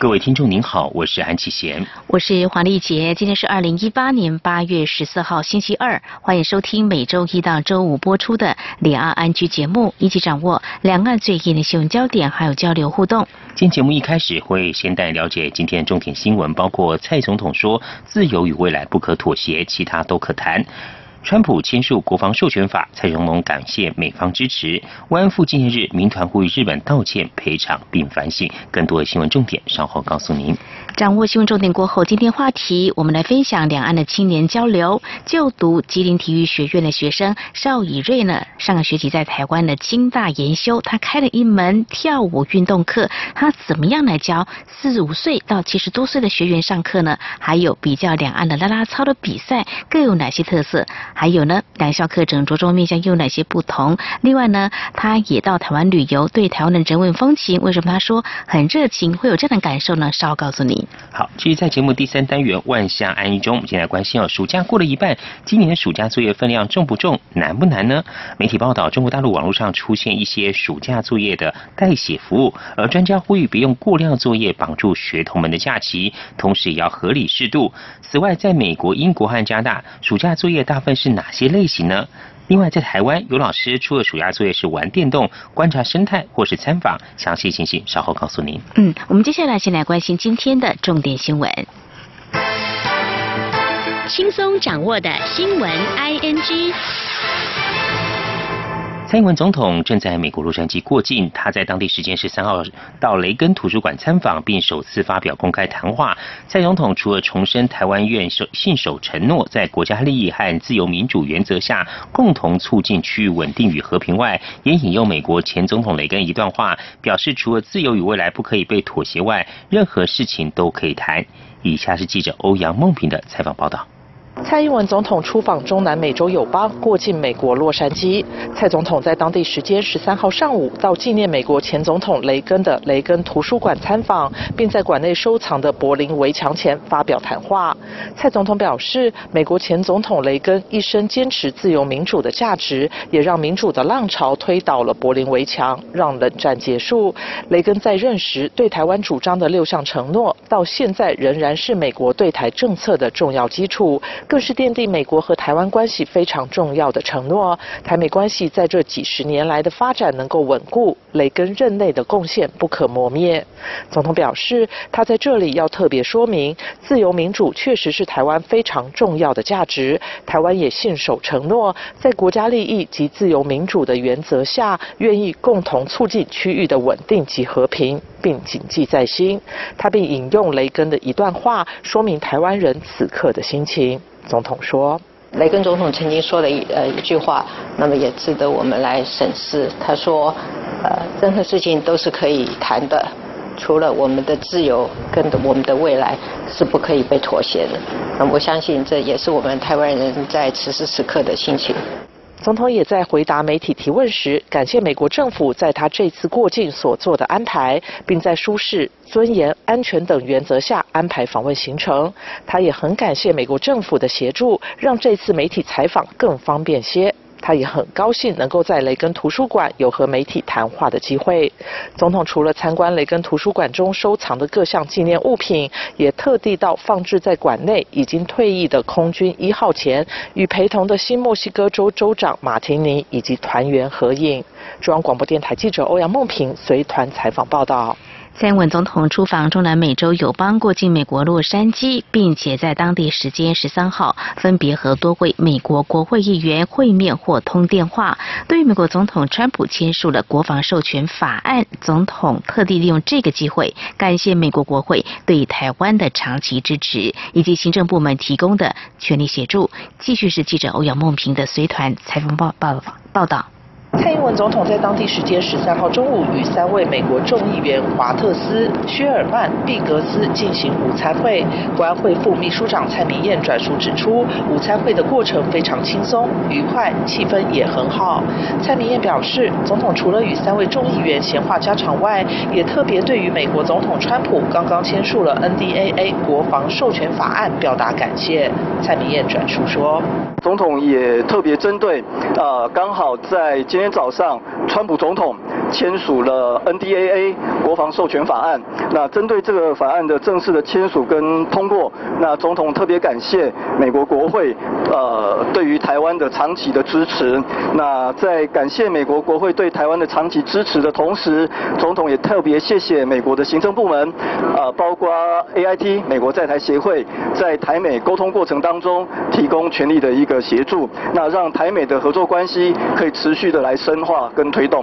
各位听众您好，我是安启贤，我是黄丽杰。今天是二零一八年八月十四号星期二，欢迎收听每周一到周五播出的两岸安居节目，一起掌握两岸最近的新闻焦点，还有交流互动。今天节目一开始会先带了解今天重点新闻，包括蔡总统说自由与未来不可妥协，其他都可谈。川普签署国防授权法，蔡荣龙感谢美方支持。慰安妇纪念日，民团呼吁日本道歉赔偿并反省。更多新闻重点稍后告诉您。掌握新闻重点过后，今天话题我们来分享两岸的青年交流。就读吉林体育学院的学生邵以瑞呢，上个学期在台湾的清大研修，他开了一门跳舞运动课。他怎么样来教四十五岁到七十多岁的学员上课呢？还有比较两岸的啦啦操的比赛各有哪些特色？还有呢，两校课程着重面向又有哪些不同？另外呢，他也到台湾旅游，对台湾的人文风情，为什么他说很热情，会有这样的感受呢？稍后告诉你。好，继续在节目第三单元万象安逸中，我们先来关心哦，暑假过了一半，今年的暑假作业分量重不重，难不难呢？媒体报道，中国大陆网络上出现一些暑假作业的代写服务，而专家呼吁别用过量作业绑住学童们的假期，同时也要合理适度。此外，在美国、英国和加拿大，暑假作业大部分是哪些类型呢？另外，在台湾有老师出了暑假作业是玩电动、观察生态或是参访，详细信息稍后告诉您。嗯，我们接下来先来关心今天的重点新闻，轻松掌握的新闻 ING。蔡英文总统正在美国洛杉矶过境，他在当地时间十三号到雷根图书馆参访，并首次发表公开谈话。蔡总统除了重申台湾愿守信守承诺，在国家利益和自由民主原则下共同促进区域稳定与和平外，也引用美国前总统雷根一段话，表示除了自由与未来不可以被妥协外，任何事情都可以谈。以下是记者欧阳梦平的采访报道。蔡英文总统出访中南美洲友邦，过境美国洛杉矶。蔡总统在当地时间十三号上午到纪念美国前总统雷根的雷根图书馆参访，并在馆内收藏的柏林围墙前发表谈话。蔡总统表示，美国前总统雷根一生坚持自由民主的价值，也让民主的浪潮推倒了柏林围墙，让冷战结束。雷根在任时对台湾主张的六项承诺，到现在仍然是美国对台政策的重要基础。更是奠定美国和台湾关系非常重要的承诺。台美关系在这几十年来的发展能够稳固，雷根任内的贡献不可磨灭。总统表示，他在这里要特别说明，自由民主确实是台湾非常重要的价值。台湾也信守承诺，在国家利益及自由民主的原则下，愿意共同促进区域的稳定及和平，并谨记在心。他并引用雷根的一段话，说明台湾人此刻的心情。总统说：“雷根总统曾经说了一呃一句话，那么也值得我们来审视。他说，呃，任何事情都是可以谈的，除了我们的自由跟我们的未来是不可以被妥协的。那我相信这也是我们台湾人在此时此刻的心情。”总统也在回答媒体提问时，感谢美国政府在他这次过境所做的安排，并在舒适、尊严、安全等原则下安排访问行程。他也很感谢美国政府的协助，让这次媒体采访更方便些。他也很高兴能够在雷根图书馆有和媒体谈话的机会。总统除了参观雷根图书馆中收藏的各项纪念物品，也特地到放置在馆内已经退役的空军一号前，与陪同的新墨西哥州州长马提尼以及团员合影。中央广播电台记者欧阳梦平随团采访报道。蔡英文总统出访中南美洲友邦，过境美国洛杉矶，并且在当地时间十三号分别和多位美国国会议员会面或通电话。对于美国总统川普签署了国防授权法案，总统特地利用这个机会感谢美国国会对台湾的长期支持，以及行政部门提供的全力协助。继续是记者欧阳梦平的随团采访报报报道。蔡英文总统在当地时间十三号中午与三位美国众议员华特斯、薛尔曼、毕格斯进行午餐会。国安会副秘书长蔡明燕转述指出，午餐会的过程非常轻松、愉快，气氛也很好。蔡明燕表示，总统除了与三位众议员闲话家常外，也特别对于美国总统川普刚刚签署了 NDAA 国防授权法案表达感谢。蔡明燕转述说，总统也特别针对，呃，刚好在今天早上，川普总统签署了 NDAA 国防授权法案。那针对这个法案的正式的签署跟通过，那总统特别感谢美国国会，呃，对于台湾的长期的支持。那在感谢美国国会对台湾的长期支持的同时，总统也特别谢谢美国的行政部门，呃，包括 AIT 美国在台协会，在台美沟通过程当中提供全力的一个协助，那让台美的合作关系可以持续的来深化跟推动。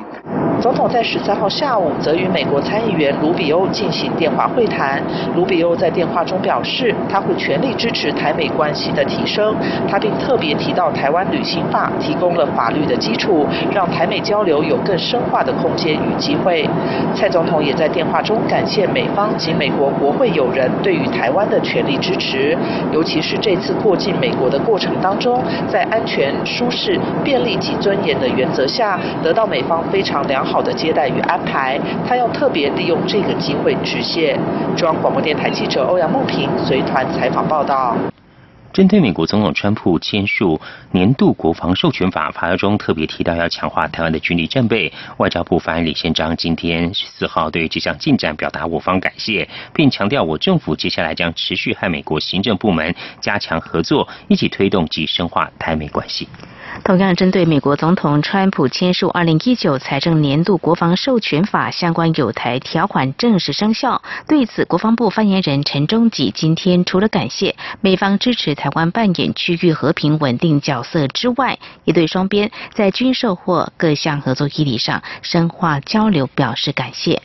总统在十三号下午则与美国参议员卢比欧进行电话会谈。卢比欧在电话中表示，他会全力支持台美关系的提升。他并特别提到，台湾旅行法提供了法律的基础，让台美交流有更深化的空间与机会。蔡总统也在电话中感谢美方及美国国会友人对于台湾的全力支持，尤其是这次过境美国的过程当中，在安全、舒适、便利及尊严的原则下，得到美方非常良好好的接待与安排，他要特别利用这个机会致谢。中央广播电台记者欧阳梦平随团采访报道。针对美国总统川普签署年度国防授权法，法案中特别提到要强化台湾的军力战备。外交部发言李宪章今天十四号对于这项进展表达我方感谢，并强调我政府接下来将持续和美国行政部门加强合作，一起推动及深化台美关系。同样针对美国总统川普签署二零一九财政年度国防授权法相关有台条款正式生效，对此国防部发言人陈忠吉今天除了感谢美方支持台湾扮演区域和平稳定角色之外，也对双边在军售或各项合作议题上深化交流表示感谢。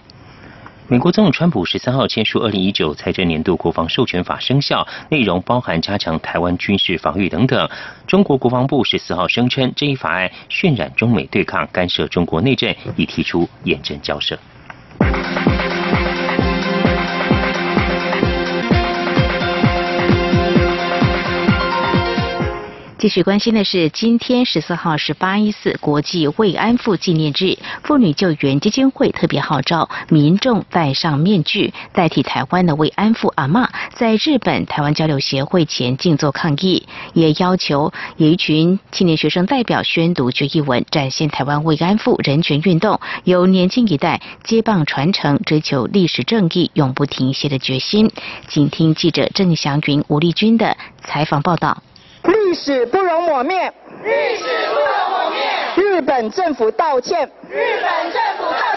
美国总统川普十三号签署二零一九财政年度国防授权法生效，内容包含加强台湾军事防御等等。中国国防部十四号声称，这一法案渲染中美对抗、干涉中国内政，已提出严正交涉。继续关心的是，今天十四号是八一四国际慰安妇纪念日，妇女救援基金会特别号召民众戴上面具，代替台湾的慰安妇阿嬷在日本台湾交流协会前静坐抗议，也要求有一群青年学生代表宣读决议文，展现台湾慰安妇人权运动由年轻一代接棒传承，追求历史正义永不停歇的决心。请听记者郑祥云、吴丽君的采访报道。历史不容抹灭，历史不容抹灭。日本政府道歉，日本政府道歉。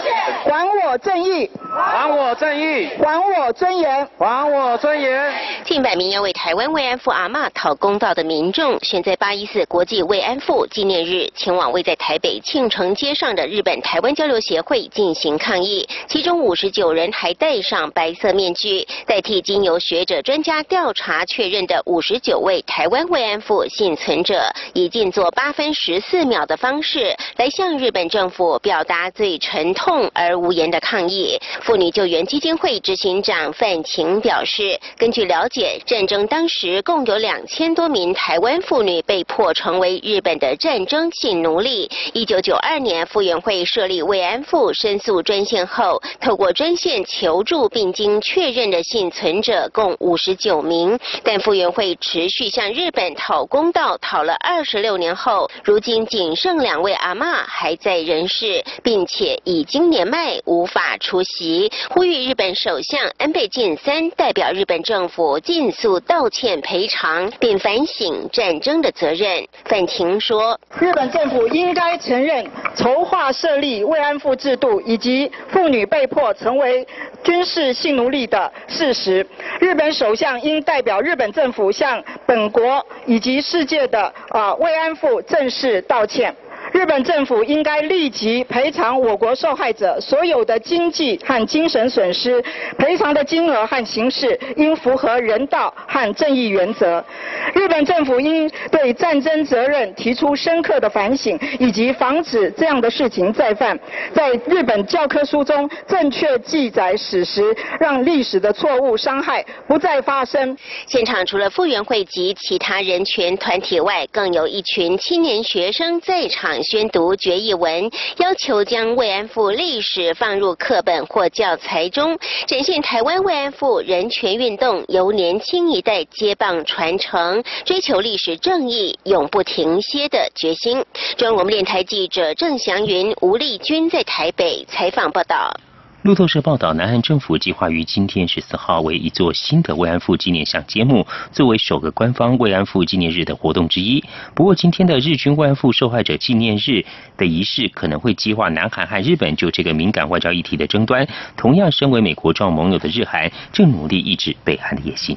还我正义，还我正义，还我尊严，还我尊严。近百名要为台湾慰安妇阿嬷讨公道的民众，选在八一四国际慰安妇纪念日，前往位在台北庆城街上的日本台湾交流协会进行抗议。其中五十九人还戴上白色面具，代替经由学者专家调查确认的五十九位台湾慰安妇幸存者，以静坐八分十四秒的方式，来向日本政府表达最沉痛而无言的抗议。妇女救援基金会执行长范晴表示，根据了解，战争当时共有两千多名台湾妇女被迫成为日本的战争性奴隶。一九九二年，妇援会设立慰安妇申诉专线后，透过专线求助并经确认的幸存者共五十九名。但妇援会持续向日本讨公道，讨了二十六年后，如今仅剩两位阿嬷还在人世，并且已经年迈无法出席，呼吁日本首相安倍晋三代表日本政府尽速道歉赔偿，并反省战争的责任。范晴说：“日本政府应该承认筹划设立慰安妇制度以及妇女被迫成为军事性奴隶的事实。日本首相应代表日本政府向本国以及世界的啊慰安妇正式道歉。”日本政府应该立即赔偿我国受害者所有的经济和精神损失，赔偿的金额和形式应符合人道和正义原则。日本政府应对战争责任提出深刻的反省，以及防止这样的事情再犯。在日本教科书中正确记载史实，让历史的错误伤害不再发生。现场除了傅园慧及其他人权团体外，更有一群青年学生在场宣读决议文，要求将慰安妇历史放入课本或教材中，展现台湾慰安妇人权运动由年轻一代接棒传承。追求历史正义永不停歇的决心。中央广播电台记者郑祥云、吴丽君在台北采访报道。路透社报道，南韩政府计划于今天十四号为一座新的慰安妇纪念像揭幕，作为首个官方慰安妇纪念日的活动之一。不过，今天的日军慰安妇受害者纪念日的仪式可能会激化南韩和日本就这个敏感外交议题的争端。同样，身为美国重要盟友的日韩，正努力抑制北韩的野心。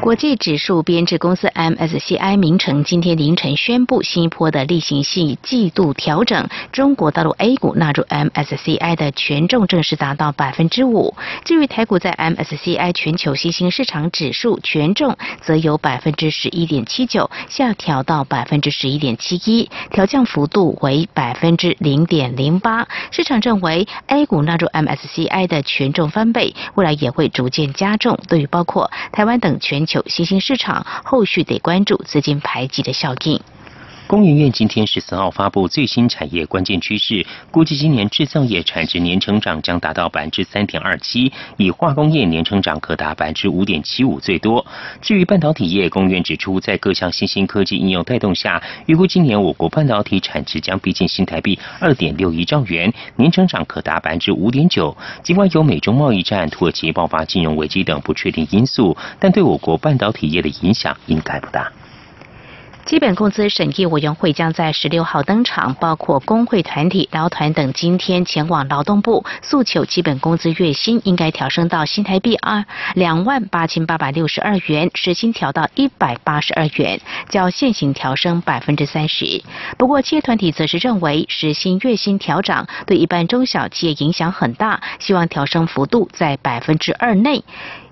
国际指数编制公司 MSCI 名城今天凌晨宣布新一波的例行性季度调整，中国大陆 A 股纳入 MSCI 的权重正式达到百分之五。至于台股在 MSCI 全球新兴市场指数权重则由百分之十一点七九下调到百分之十一点七一，调降幅度为百分之零点零八。市场认为 A 股纳入 MSCI 的权重翻倍，未来也会逐渐加重。对于包括台湾等全球新兴市场后续得关注资金排挤的效应。工研院今天十四号发布最新产业关键趋势，估计今年制造业产值年成长将达到百分之三点二七，以化工业年成长可达百分之五点七五最多。至于半导体业，工院指出，在各项新兴科技应用带动下，预估今年我国半导体产值将逼近新台币二点六亿兆元，年成长可达百分之五点九。尽管有美中贸易战、土耳其爆发金融危机等不确定因素，但对我国半导体业的影响应该不大。基本工资审议委员会将在十六号登场，包括工会团体、劳团等，今天前往劳动部诉求基本工资月薪应该调升到新台币二两万八千八百六十二元，时薪调到一百八十二元，较现行调升百分之三十。不过，企业团体则是认为时薪月薪调涨对一般中小企业影响很大，希望调升幅度在百分之二内。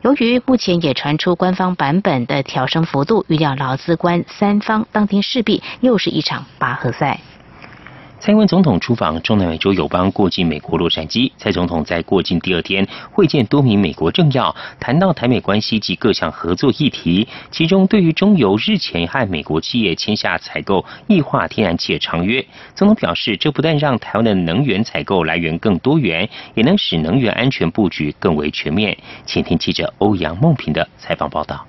由于目前也传出官方版本的调升幅度，预料劳资官三方当天势必又是一场拔河赛。蔡英文总统出访中南美洲友邦，过境美国洛杉矶。蔡总统在过境第二天会见多名美国政要，谈到台美关系及各项合作议题。其中，对于中油日前和美国企业签下采购液化天然气的长约，总统表示，这不但让台湾的能源采购来源更多元，也能使能源安全布局更为全面。前听记者欧阳梦平的采访报道。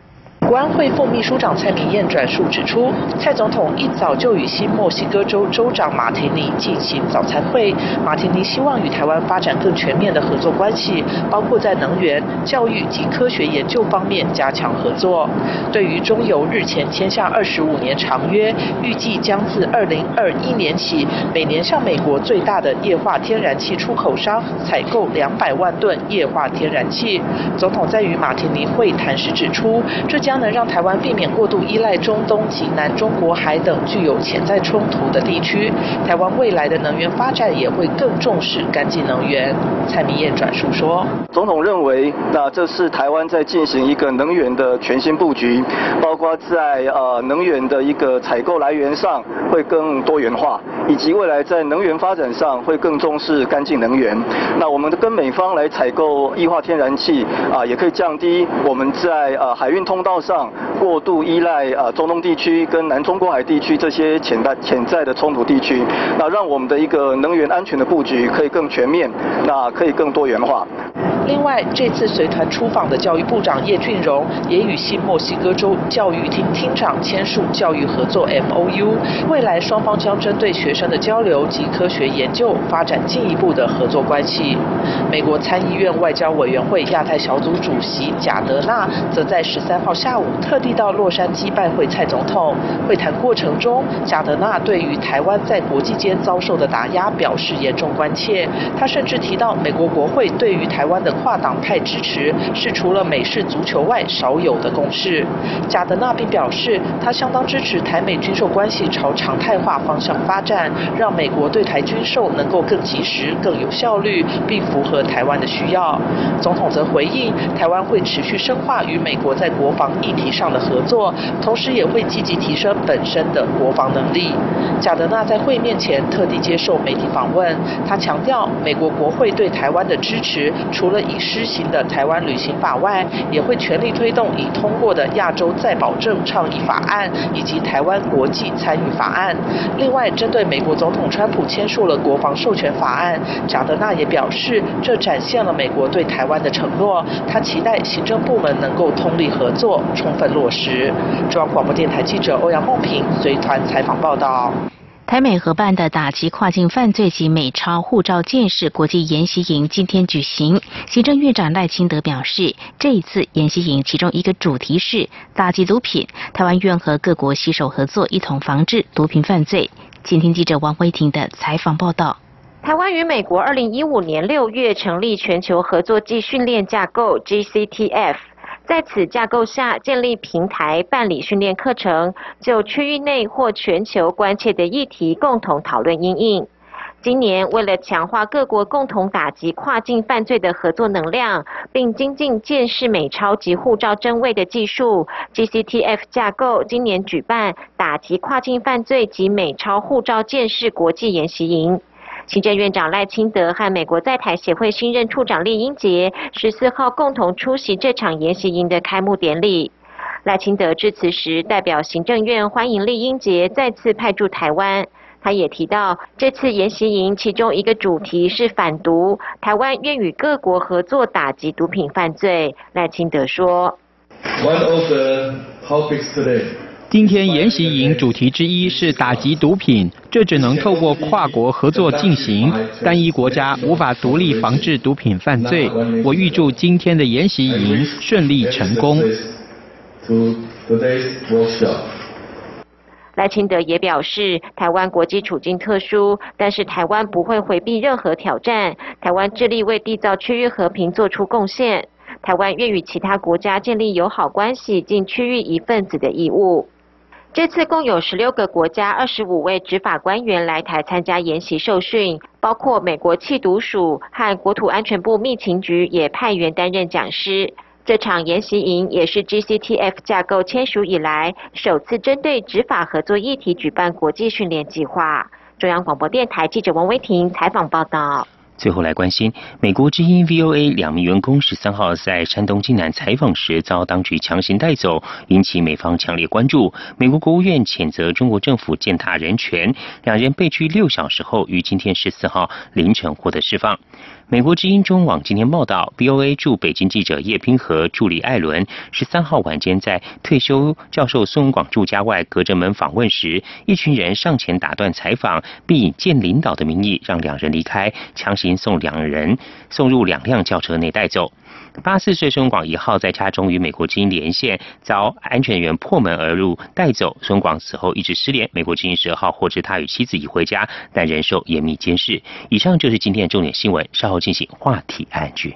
国安会副秘书长蔡明燕转述指出，蔡总统一早就与新墨西哥州州长马提尼进行早餐会。马提尼希望与台湾发展更全面的合作关系，包括在能源、教育及科学研究方面加强合作。对于中油日前签下二十五年长约，预计将自二零二一年起，每年向美国最大的液化天然气出口商采购两百万吨液化天然气。总统在与马提尼会谈时指出，这将能让台湾避免过度依赖中东及南中国海等具有潜在冲突的地区。台湾未来的能源发展也会更重视干净能源。蔡明燕转述说，总统认为，那这是台湾在进行一个能源的全新布局，包括在呃能源的一个采购来源上会更多元化，以及未来在能源发展上会更重视干净能源。那我们跟美方来采购液化天然气啊，也可以降低我们在呃海运通道上过度依赖啊中东地区跟南中国海地区这些潜在潜在的冲突地区，那让我们的一个能源安全的布局可以更全面，那可以更多元化。另外，这次随团出访的教育部长叶俊荣也与新墨西哥州教育厅厅长签署教育合作 MOU，未来双方将针对学生的交流及科学研究发展进一步的合作关系。美国参议院外交委员会亚太小组主席贾德纳则在十三号下午特地到洛杉矶拜会蔡总统。会谈过程中，贾德纳对于台湾在国际间遭受的打压表示严重关切。他甚至提到，美国国会对于台湾的跨党派支持是除了美式足球外少有的共识。贾德纳并表示，他相当支持台美军售关系朝常态化方向发展，让美国对台军售能够更及时、更有效率，并符合台湾的需要。总统则回应，台湾会持续深化与美国在国防议题上的合作，同时也会积极提升本身的国防能力。贾德纳在会面前特地接受媒体访问，他强调，美国国会对台湾的支持，除了已施行的台湾旅行法外，也会全力推动已通过的亚洲再保证倡议法案以及台湾国际参与法案。另外，针对美国总统川普签署了国防授权法案，贾德纳也表示，这展现了美国对台湾的承诺。他期待行政部门能够通力合作，充分落实。中央广播电台记者欧阳梦平随团采访报道。台美合办的打击跨境犯罪及美钞护照建设国际研习营今天举行。行政院长赖清德表示，这一次研习营其中一个主题是打击毒品，台湾愿和各国携手合作，一同防治毒品犯罪。请听记者王威婷的采访报道。台湾与美国二零一五年六月成立全球合作暨训练架构 GCTF。在此架构下建立平台，办理训练课程，就区域内或全球关切的议题共同讨论应应。今年为了强化各国共同打击跨境犯罪的合作能量，并精进建视美钞及护照真伪的技术，GCTF 架构今年举办打击跨境犯罪及美钞护照建视国际研习营。行政院长赖清德和美国在台协会新任处长厉英杰十四号共同出席这场研习营的开幕典礼。赖清德致辞时，代表行政院欢迎厉英杰再次派驻台湾。他也提到，这次研习营其中一个主题是反毒，台湾愿与各国合作打击毒品犯罪。赖清德说。今天研习营主题之一是打击毒品，这只能透过跨国合作进行，单一国家无法独立防治毒品犯罪。我预祝今天的研习营顺利成功。赖清德也表示，台湾国际处境特殊，但是台湾不会回避任何挑战。台湾致力为缔造区域和平做出贡献。台湾愿与其他国家建立友好关系，尽区域一份子的义务。这次共有十六个国家二十五位执法官员来台参加研习受训，包括美国缉毒署和国土安全部密情局也派员担任讲师。这场研习营也是 GCTF 架构签署以来首次针对执法合作议题举办国际训练计划。中央广播电台记者王威婷采访报道。最后来关心，美国之音 VOA 两名员工十三号在山东济南采访时遭当局强行带走，引起美方强烈关注。美国国务院谴责中国政府践踏人权，两人被拘六小时后，于今天十四号凌晨获得释放。美国之音中网今天报道，BOA 驻北京记者叶冰和助理艾伦十三号晚间在退休教授孙广柱家外隔着门访问时，一群人上前打断采访，并以见领导的名义让两人离开，强行送两人送入两辆轿车内带走。八四岁孙广一号在家中与美国之音连线，遭安全员破门而入带走。孙广此后一直失联。美国之音十二号获知他与妻子已回家，但仍受严密监视。以上就是今天的重点新闻，稍后进行话题案剧。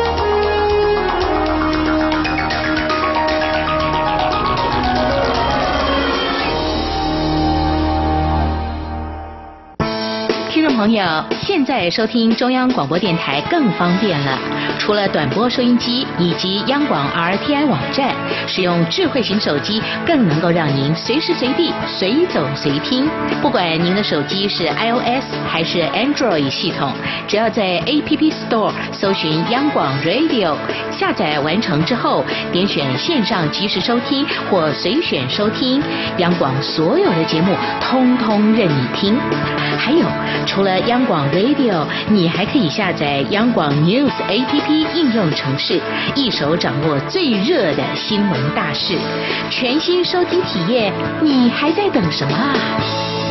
朋友，现在收听中央广播电台更方便了。除了短波收音机以及央广 RTI 网站，使用智慧型手机更能够让您随时随地、随走随听。不管您的手机是 iOS 还是 Android 系统，只要在 App Store 搜寻央广 Radio，下载完成之后，点选线上即时收听或随选收听，央广所有的节目通通任你听。还有。除了央广 Radio，你还可以下载央广 News APP 应用程式，一手掌握最热的新闻大事，全新收听体验，你还在等什么啊？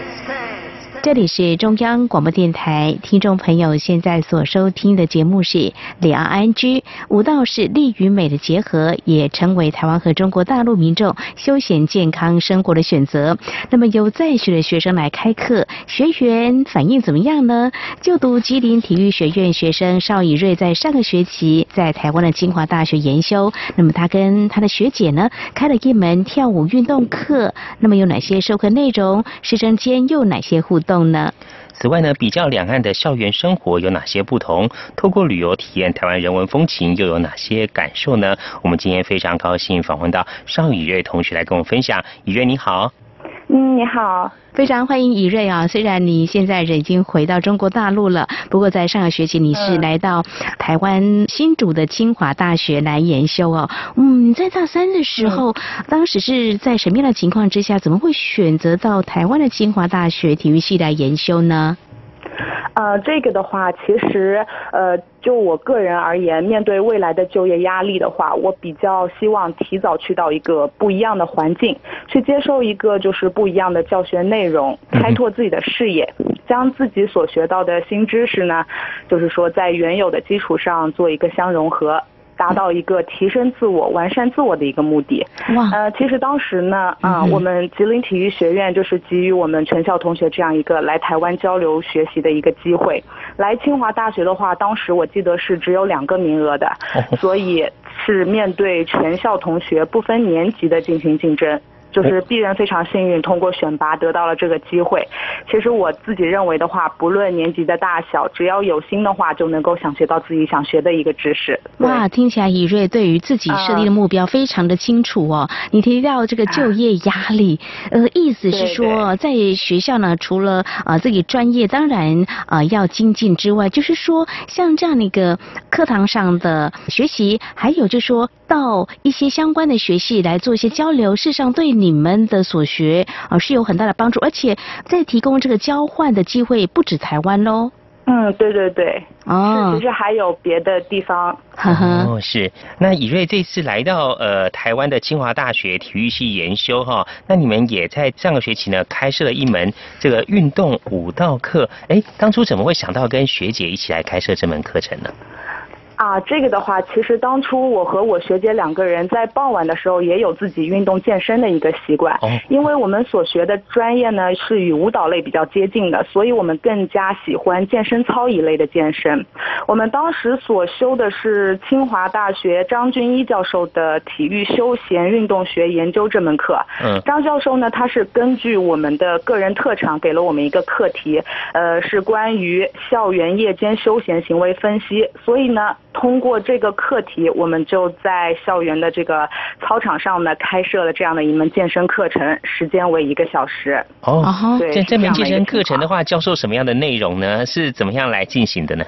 这里是中央广播电台，听众朋友现在所收听的节目是两岸 ING。舞蹈是力与美的结合，也成为台湾和中国大陆民众休闲健康生活的选择。那么有在学的学生来开课，学员反应怎么样呢？就读吉林体育学院学生邵以瑞在上个学期在台湾的清华大学研修，那么他跟他的学姐呢开了一门跳舞运动课。那么有哪些授课内容？师生间又哪些互动？此外呢，比较两岸的校园生活有哪些不同？透过旅游体验台湾人文风情，又有哪些感受呢？我们今天非常高兴访问到邵以瑞同学来跟我们分享。以瑞你好。嗯，你好，非常欢迎以瑞啊！虽然你现在人已经回到中国大陆了，不过在上个学期你是来到台湾新竹的清华大学来研修哦。嗯，你在大三的时候，当时是在什么样的情况之下，怎么会选择到台湾的清华大学体育系来研修呢？呃，这个的话，其实呃，就我个人而言，面对未来的就业压力的话，我比较希望提早去到一个不一样的环境，去接受一个就是不一样的教学内容，开拓自己的视野，将自己所学到的新知识呢，就是说在原有的基础上做一个相融合。达到一个提升自我、完善自我的一个目的。哇！呃，其实当时呢，啊，我们吉林体育学院就是给予我们全校同学这样一个来台湾交流学习的一个机会。来清华大学的话，当时我记得是只有两个名额的，所以是面对全校同学不分年级的进行竞争。就是鄙人非常幸运，通过选拔得到了这个机会。其实我自己认为的话，不论年级的大小，只要有心的话，就能够想学到自己想学的一个知识。哇，听起来以瑞对于自己设立的目标非常的清楚哦。你提到这个就业压力，呃，意思是说在学校呢，除了呃自己专业当然呃要精进之外，就是说像这样的一个课堂上的学习，还有就是说到一些相关的学习来做一些交流，事实上对你们的所学啊是有很大的帮助，而且在提供这个交换的机会不止台湾喽。嗯，对对对，哦，其实还有别的地方。哦，是。那以瑞这次来到呃台湾的清华大学体育系研修哈，那你们也在上个学期呢开设了一门这个运动舞蹈课。哎，当初怎么会想到跟学姐一起来开设这门课程呢？啊，这个的话，其实当初我和我学姐两个人在傍晚的时候也有自己运动健身的一个习惯。哦。因为我们所学的专业呢是与舞蹈类比较接近的，所以我们更加喜欢健身操一类的健身。我们当时所修的是清华大学张俊一教授的体育休闲运动学研究这门课。嗯。张教授呢，他是根据我们的个人特长给了我们一个课题，呃，是关于校园夜间休闲行为分析。所以呢。通过这个课题，我们就在校园的这个操场上呢，开设了这样的一门健身课程，时间为一个小时。哦，对，这门健身课程的话，教授什么样的内容呢？是怎么样来进行的呢？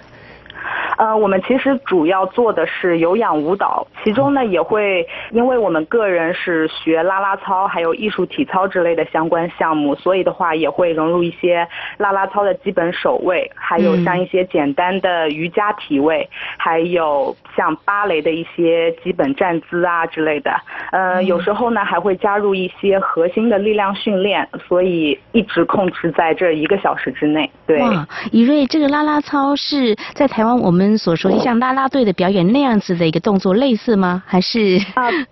呃，我们其实主要做的是有氧舞蹈，其中呢也会，因为我们个人是学啦啦操，还有艺术体操之类的相关项目，所以的话也会融入一些啦啦操的基本手位，还有像一些简单的瑜伽体位，还有像芭蕾的一些基本站姿啊之类的。呃，有时候呢还会加入一些核心的力量训练，所以一直控制在这一个小时之内。对，哇，以瑞，这个啦啦操是在台湾我们。所说像啦啦队的表演那样子的一个动作类似吗？还是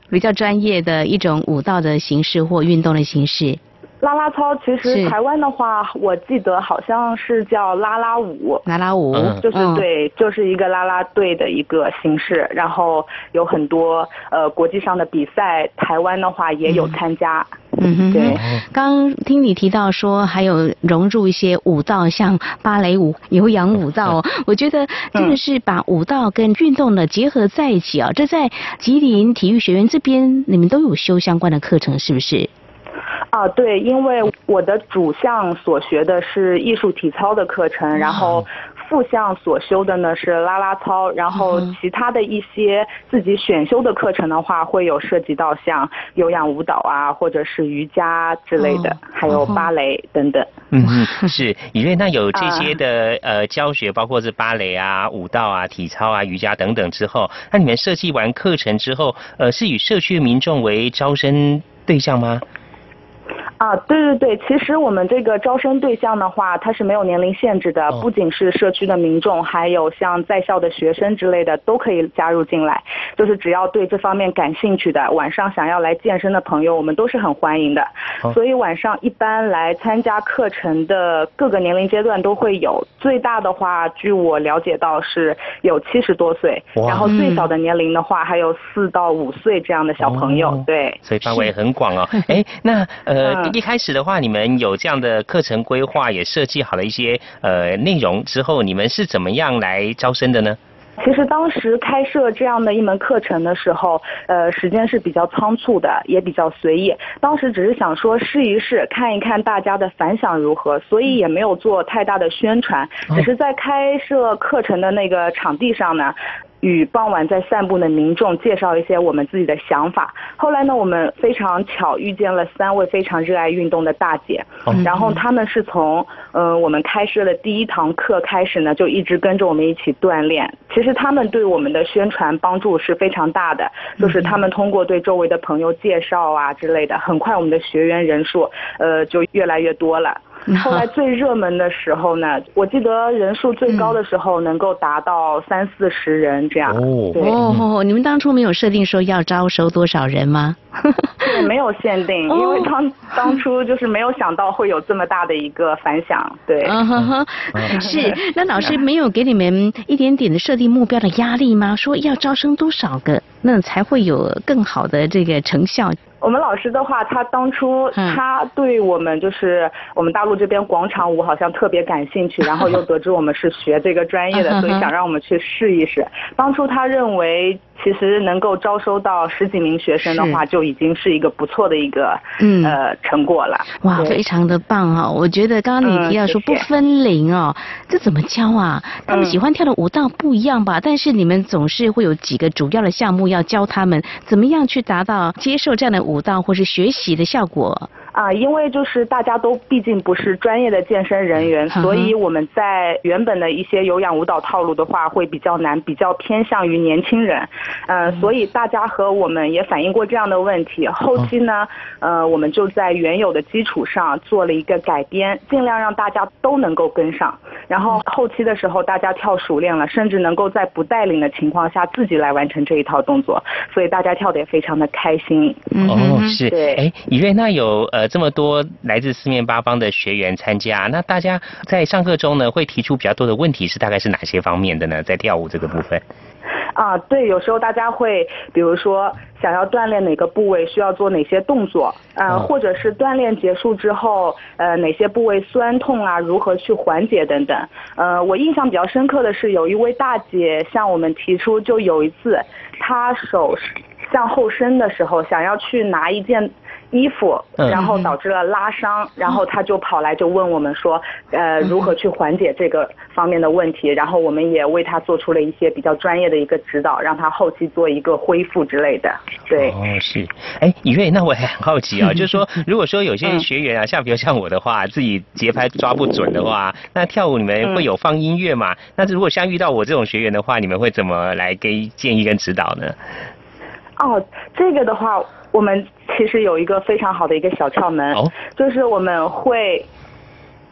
比较专业的一种舞蹈的形式或运动的形式？啦啦操其实台湾的话，我记得好像是叫啦啦舞。啦啦舞就是对，就是一个啦啦队的一个形式，然后有很多呃国际上的比赛，台湾的话也有参加。嗯哼，对。刚听你提到说还有融入一些舞蹈，像芭蕾舞、有氧舞蹈，我觉得真的是把舞蹈跟运动呢结合在一起啊。这在吉林体育学院这边，你们都有修相关的课程，是不是？啊，对，因为我的主项所学的是艺术体操的课程，然后副项所修的呢是啦啦操，然后其他的一些自己选修的课程的话，会有涉及到像有氧舞蹈啊，或者是瑜伽之类的，还有芭蕾等等。嗯，是以瑞，那有这些的呃教学，包括是芭蕾啊、舞蹈啊、体操啊、瑜伽等等之后，那你们设计完课程之后，呃，是以社区民众为招生对象吗？啊，对对对，其实我们这个招生对象的话，它是没有年龄限制的，不仅是社区的民众，还有像在校的学生之类的都可以加入进来。就是只要对这方面感兴趣的，晚上想要来健身的朋友，我们都是很欢迎的。所以晚上一般来参加课程的各个年龄阶段都会有，最大的话，据我了解到是有七十多岁，然后最小的年龄的话还有四到五岁这样的小朋友。对，所以范围很广啊。哎，那呃。一开始的话，你们有这样的课程规划，也设计好了一些呃内容之后，你们是怎么样来招生的呢？其实当时开设这样的一门课程的时候，呃，时间是比较仓促的，也比较随意。当时只是想说试一试，看一看大家的反响如何，所以也没有做太大的宣传，只是在开设课程的那个场地上呢。与傍晚在散步的民众介绍一些我们自己的想法。后来呢，我们非常巧遇见了三位非常热爱运动的大姐，然后他们是从嗯我们开设的第一堂课开始呢，就一直跟着我们一起锻炼。其实他们对我们的宣传帮助是非常大的，就是他们通过对周围的朋友介绍啊之类的，很快我们的学员人数呃就越来越多了。后来最热门的时候呢，我记得人数最高的时候能够达到三四十人这样。哦，哦，你们当初没有设定说要招收多少人吗？对，没有限定，因为当当初就是没有想到会有这么大的一个反响。对，是。那老师没有给你们一点点的设定目标的压力吗？说要招生多少个，那才会有更好的这个成效？我们老师的话，他当初嗯他对我们就是我们大陆这边广场舞好像特别感兴趣，然后又得知我们是学这个专业的，嗯所以想让我们去试一试。当初他认为，其实能够招收到十几名学生的话，就已经是一个不错的一个嗯呃成果了。哇，非常的棒哦！我觉得刚刚你提到说不嗯谢谢分龄哦，这怎么教啊？他们嗯喜欢跳的舞蹈不一样吧？但是你们总是会有几个主要的项目要教他们，怎么样去达到接受这样的舞蹈或是学习的效果？啊，因为就是大家都毕竟不是专业的健身人员，所以我们在原本的一些有氧舞蹈套路的话会比较难，比较偏向于年轻人。呃，所以大家和我们也反映过这样的问题。后期呢，呃，我们就在原有的基础上做了一个改编，尽量让大家都能够跟上。然后后期的时候，大家跳熟练了，甚至能够在不带领的情况下自己来完成这一套动作，所以大家跳得也非常的开心。哦，是，对哎，以瑞，娜有呃这么多来自四面八方的学员参加，那大家在上课中呢会提出比较多的问题是大概是哪些方面的呢？在跳舞这个部分？啊，对，有时候大家会，比如说想要锻炼哪个部位，需要做哪些动作，呃，哦或者是锻炼结束之后，呃，哪些部位酸痛啊，如何去缓解等等。呃，我印象比较深刻的是，有一位大姐向我们提出，就有一次她手向后伸的时候，想要去拿一件。衣服，嗯然后导致了拉伤，然后他就跑来就问我们说，呃，如何去缓解这个方面的问题？然后我们也为他做出了一些比较专业的一个指导，让他后期做一个恢复之类的。对，哦，是，哎，以瑞，那我也很好奇啊，就是说，如果说有些学员啊，像比如像我的话，自己节拍抓不准的话，那跳舞你们会有放音乐嘛？那如果像遇到我这种学员的话，你们会怎么来给建议跟指导呢？哦，这个的话，我们其实有一个非常好的一个小窍门，哦就是我们会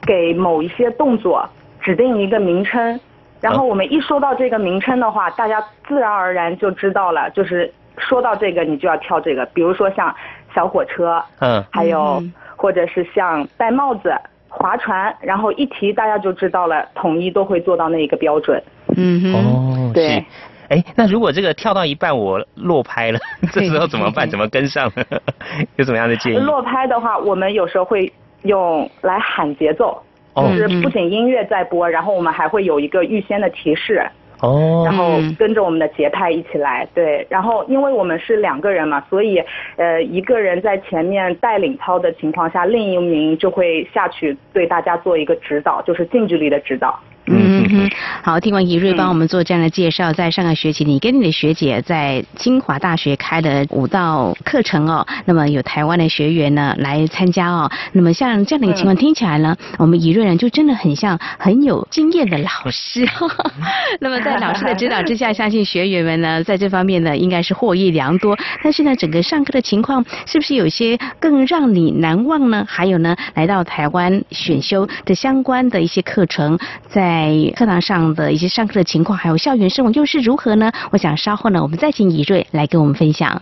给某一些动作指定一个名称，然后我们一说到这个名称的话，大家自然而然就知道了，就是说到这个你就要跳这个，比如说像小火车，嗯，还有或者是像戴帽子。划船，然后一提大家就知道了，统一都会做到那一个标准。嗯哼，哦，对是。哎，那如果这个跳到一半我落拍了，这时候怎么办？怎么跟上呢？有什么样的建议？落拍的话，我们有时候会用来喊节奏，哦就是不仅音乐在播，然后我们还会有一个预先的提示，哦，然后跟着我们的节拍一起来。对，然后因为我们是两个人嘛，所以呃一个人在前面带领操的情况下，另一名就会下去对大家做一个指导，就是近距离的指导。嗯哼，好，听完怡瑞帮我们做这样的介绍，在上个学期你跟你的学姐在清华大学开的舞蹈课程哦，那么有台湾的学员呢来参加哦，那么像这样的一个情况听起来呢，我们怡瑞呢就真的很像很有经验的老师，那么在老师的指导之下，相信学员们呢在这方面呢应该是获益良多，但是呢整个上课的情况是不是有些更让你难忘呢？还有呢，来到台湾选修的相关的一些课程，在在课堂上的一些上课的情况，还有校园生活又是如何呢？我想稍后呢，我们再请一瑞来跟我们分享。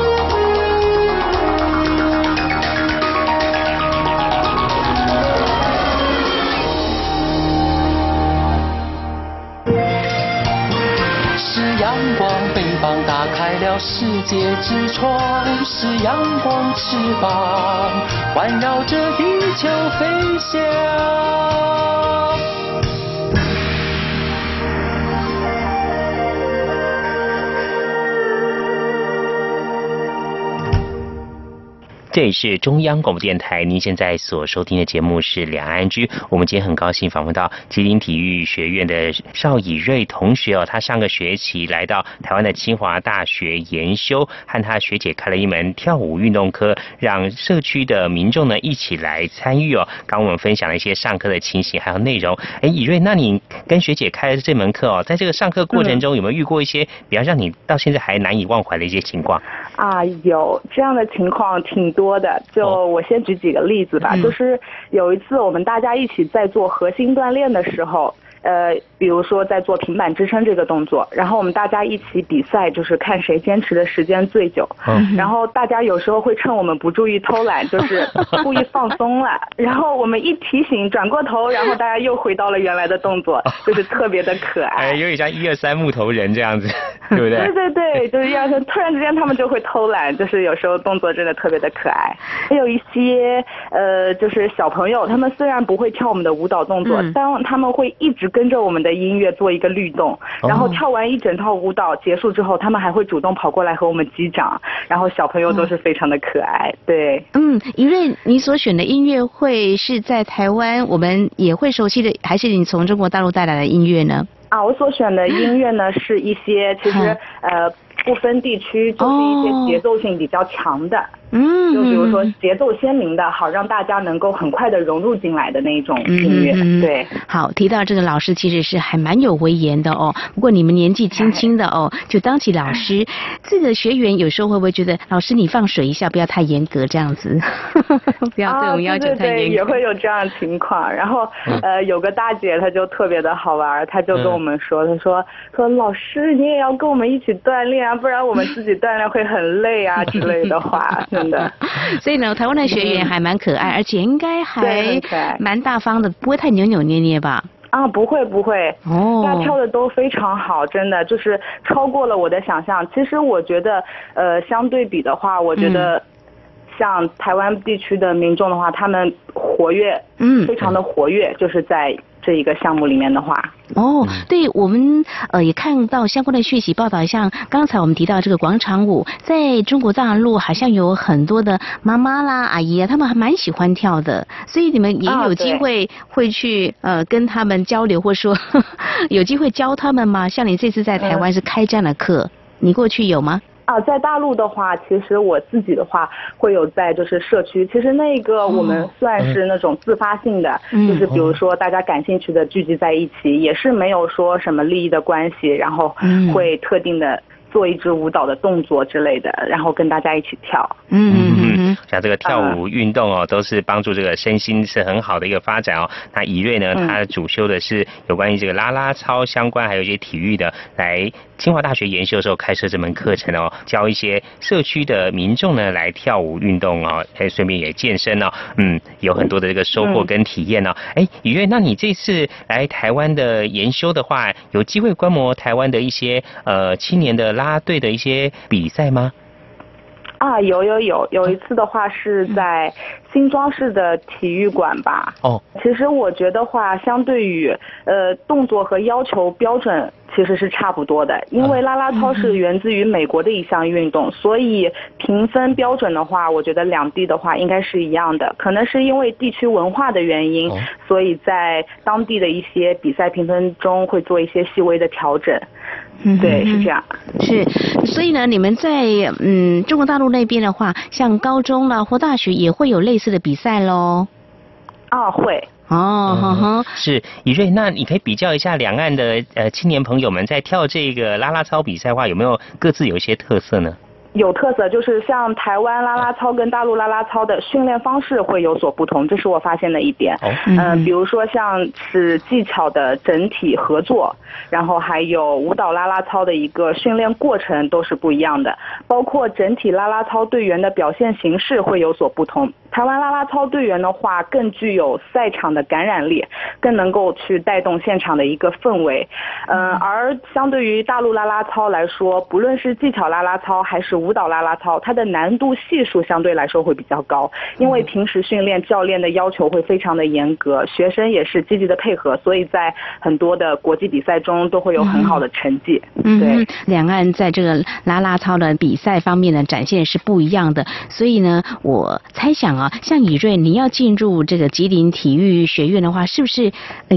世界之窗，是阳光翅膀环绕着地球飞翔。这里是中央广播电台，您现在所收听的节目是《两岸居》。我们今天很高兴访问到吉林体育学院的邵以瑞同学哦，他上个学期来到台湾的清华大学研修，和他学姐开了一门跳舞运动科，让社区的民众呢一起来参与哦。刚我们分享了一些上课的情形还有内容。哎，以瑞，那你跟学姐开的这门课哦，在这个上课过程中有没有遇过一些比较让你到现在还难以忘怀的一些情况？啊，有这样的情况挺多。多的，就我先举几个例子吧，就是有一次我们大家一起在做核心锻炼的时候。呃，比如说在做平板支撑这个动作，然后我们大家一起比赛，就是看谁坚持的时间最久。嗯。然后大家有时候会趁我们不注意偷懒，就是 故意放松了。然后我们一提醒，转过头，然后大家又回到了原来的动作，就是特别的可爱。哎，有点像一二三木头人这样子，对不对？对对对，就是一二三，突然之间他们就会偷懒，就是有时候动作真的特别的可爱。还有一些呃，就是小朋友，他们虽然不会跳我们的舞蹈动作，但他们会一直。跟着我们的音乐做一个律动，然后跳完一整套舞蹈结束之后，他们还会主动跑过来和我们击掌，然后小朋友都是非常的可爱。对，嗯，因为你所选的音乐会是在台湾，我们也会熟悉的，还是你从中国大陆带来的音乐呢？啊，我所选的音乐呢，是一些其实呃不分地区，就是一些节奏性比较强的。嗯，就比如说节奏鲜明的，好让大家能够很快的融入进来的那一种音乐。对，好，提到这个老师其实是还蛮有威严的哦。不过你们年纪轻轻的哦，就当起老师，这个学员有时候会不会觉得老师你放水一下，不要太严格这样子？不要对我们要求太严格。也会有这样的情况。然后呃，有个大姐她就特别的好玩，她就跟我们说，她说说老师你也要跟我们一起锻炼啊，不然我们自己锻炼会很累啊之类的话。的，所以呢，台湾的学员还蛮可爱，而且应该还蛮大方的，不会太扭扭捏捏吧？啊，不会不会，哦，大家跳的都非常好，真的就是超过了我的想象。其实我觉得，呃，相对比的话，我觉得像台湾地区的民众的话，他们活跃，嗯，非常的活跃，就是在。这一个项目里面的话，哦，对我们呃也看到相关的讯息报道，像刚才我们提到这个广场舞，在中国大陆好像有很多的妈妈啦、阿姨啊，他们还蛮喜欢跳的，所以你们也有机会会去呃跟他们交流，或说 有机会教他们吗？像你这次在台湾是开这样的课，你过去有吗？啊，在大陆的话，其实我自己的话会有在就是社区，其实那个我们算是那种自发性的，就是比如说大家感兴趣的聚集在一起，也是没有说什么利益的关系，然后会特定的。做一支舞蹈的动作之类的，然后跟大家一起跳。嗯像这个跳舞运动哦，都是帮助这个身心是很好的一个发展哦。那怡瑞呢，他主修的是有关于这个拉拉操相关，还有一些体育的。来清华大学研修的时候开设这门课程哦，教一些社区的民众呢来跳舞运动哦，还顺便也健身哦。嗯，有很多的这个收获跟体验哦。哎，怡瑞，那你这次来台湾的研修的话，有机会观摩台湾的一些呃青年的。拉队的一些比赛吗？啊，有有有，有一次的话是在新装饰的体育馆吧。哦，其实我觉得话，相对于呃动作和要求标准其实是差不多的，因为拉拉操是源自于美国的一项运动，所以评分标准的话，我觉得两地的话应该是一样的。可能是因为地区文化的原因，所以在当地的一些比赛评分中会做一些细微的调整。嗯，对，是这样。是，所以呢，你们在嗯中国大陆那边的话，像高中了或大学也会有类似的比赛喽。啊，会。哦，哈哈。是，以瑞，那你可以比较一下两岸的呃青年朋友们在跳这个啦啦操比赛的话，有没有各自有一些特色呢？有特色，就是像台湾啦啦操跟大陆啦啦操的训练方式会有所不同，这是我发现的一点。嗯，比如说像是技巧的整体合作，然后还有舞蹈啦啦操的一个训练过程都是不一样的，包括整体啦啦操队员的表现形式会有所不同。台湾啦啦操队员的话，更具有赛场的感染力，更能够去带动现场的一个氛围。嗯，而相对于大陆啦啦操来说，不论是技巧啦啦操还是舞蹈啦啦操，它的难度系数相对来说会比较高，因为平时训练教练的要求会非常的严格，学生也是积极的配合，所以在很多的国际比赛中都会有很好的成绩。嗯，对，两岸在这个啦啦操的比赛方面呢，展现是不一样的。所以呢，我猜想啊，像以瑞，你要进入这个吉林体育学院的话，是不是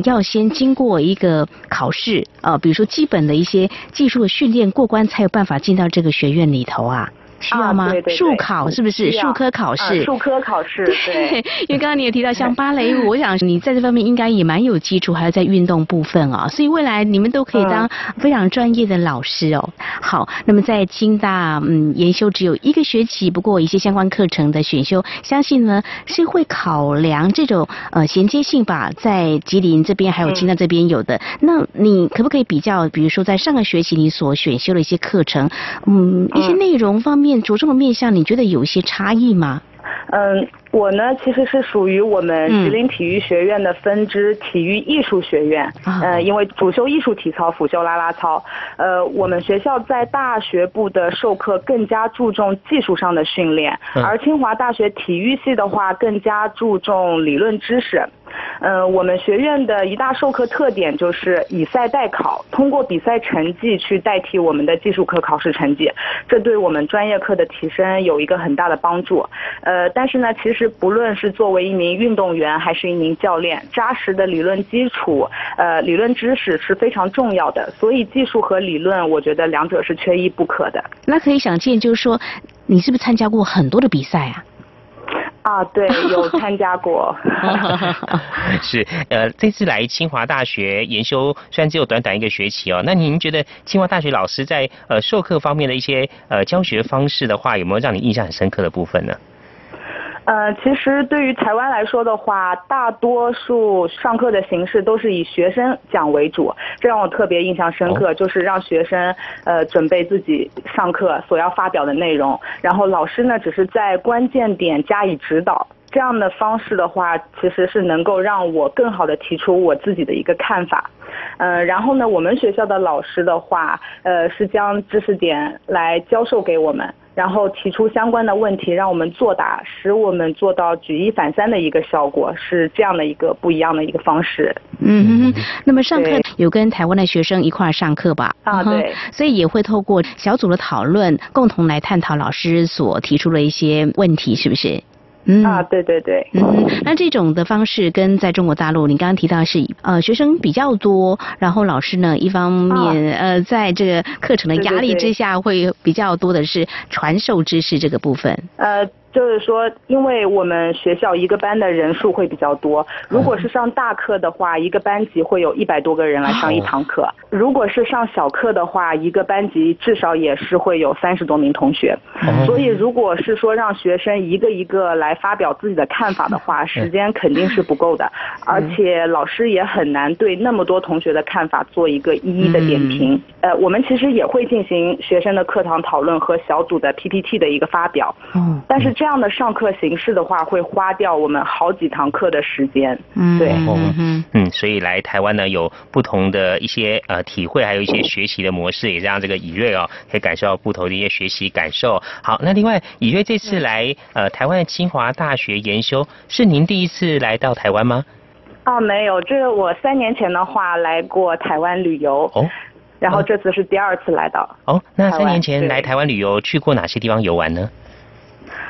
要先经过一个考试啊？比如说基本的一些技术的训练过关，才有办法进到这个学院里头啊？需要吗？术考是不是？术科考试。术科考试。对。因为刚刚你也提到像芭蕾舞，我想你在这方面应该也蛮有基础，还有在运动部分啊，所以未来你们都可以当非常专业的老师哦。好，那么在清大嗯研修只有一个学期，不过一些相关课程的选修，相信呢是会考量这种呃衔接性吧，在吉林这边还有清大这边有的。那你可不可以比较，比如说在上个学期你所选修的一些课程，嗯，一些内容方面？着重的面向，你觉得有一些差异吗？嗯，我呢其实是属于我们吉林体育学院的分支体育艺术学院。嗯，呃，因为主修艺术体操，辅修啦啦操。呃，我们学校在大学部的授课更加注重技术上的训练，而清华大学体育系的话更加注重理论知识。嗯，我们学院的一大授课特点就是以赛代考，通过比赛成绩去代替我们的技术课考试成绩，这对我们专业课的提升有一个很大的帮助。呃，但是呢，其实不论是作为一名运动员还是一名教练，扎实的理论基础，呃，理论知识是非常重要的。所以技术和理论，我觉得两者是缺一不可的。那可以想见，就是说，你是不是参加过很多的比赛啊？啊，对，有参加过。是，呃，这次来清华大学研修，虽然只有短短一个学期哦，那您觉得清华大学老师在呃授课方面的一些呃教学方式的话，有没有让你印象很深刻的部分呢？呃，其实对于台湾来说的话，大多数上课的形式都是以学生讲为主，这让我特别印象深刻。就是让学生呃准备自己上课所要发表的内容，然后老师呢只是在关键点加以指导。这样的方式的话，其实是能够让我更好的提出我自己的一个看法。嗯，然后呢，我们学校的老师的话，呃，是将知识点来教授给我们。然后提出相关的问题，让我们作答，使我们做到举一反三的一个效果，是这样的一个不一样的一个方式。嗯哼，那么上课有跟台湾的学生一块儿上课吧？啊，对。所以也会透过小组的讨论，共同来探讨老师所提出的一些问题，是不是？嗯啊，对对对，嗯，那这种的方式跟在中国大陆，你刚刚提到是呃学生比较多，然后老师呢一方面呃在这个课程的压力之下，会比较多的是传授知识这个部分。呃。就是说，因为我们学校一个班的人数会比较多，如果是上大课的话，一个班级会有一百多个人来上一堂课；如果是上小课的话，一个班级至少也是会有三十多名同学。所以，如果是说让学生一个一个来发表自己的看法的话，时间肯定是不够的，而且老师也很难对那么多同学的看法做一个一一的点评。呃，我们其实也会进行学生的课堂讨论和小组的 PPT 的一个发表。嗯，但是这。这样的上课形式的话，会花掉我们好几堂课的时间。嗯，对，嗯嗯，所以来台湾呢，有不同的一些呃体会，还有一些学习的模式，也让这个以瑞哦，可以感受到不同的一些学习感受。好，那另外以瑞这次来呃台湾的清华大学研修，是您第一次来到台湾吗？啊，没有，这个我三年前的话来过台湾旅游。哦，然后这次是第二次来到。哦，那三年前来台湾旅游去过哪些地方游玩呢？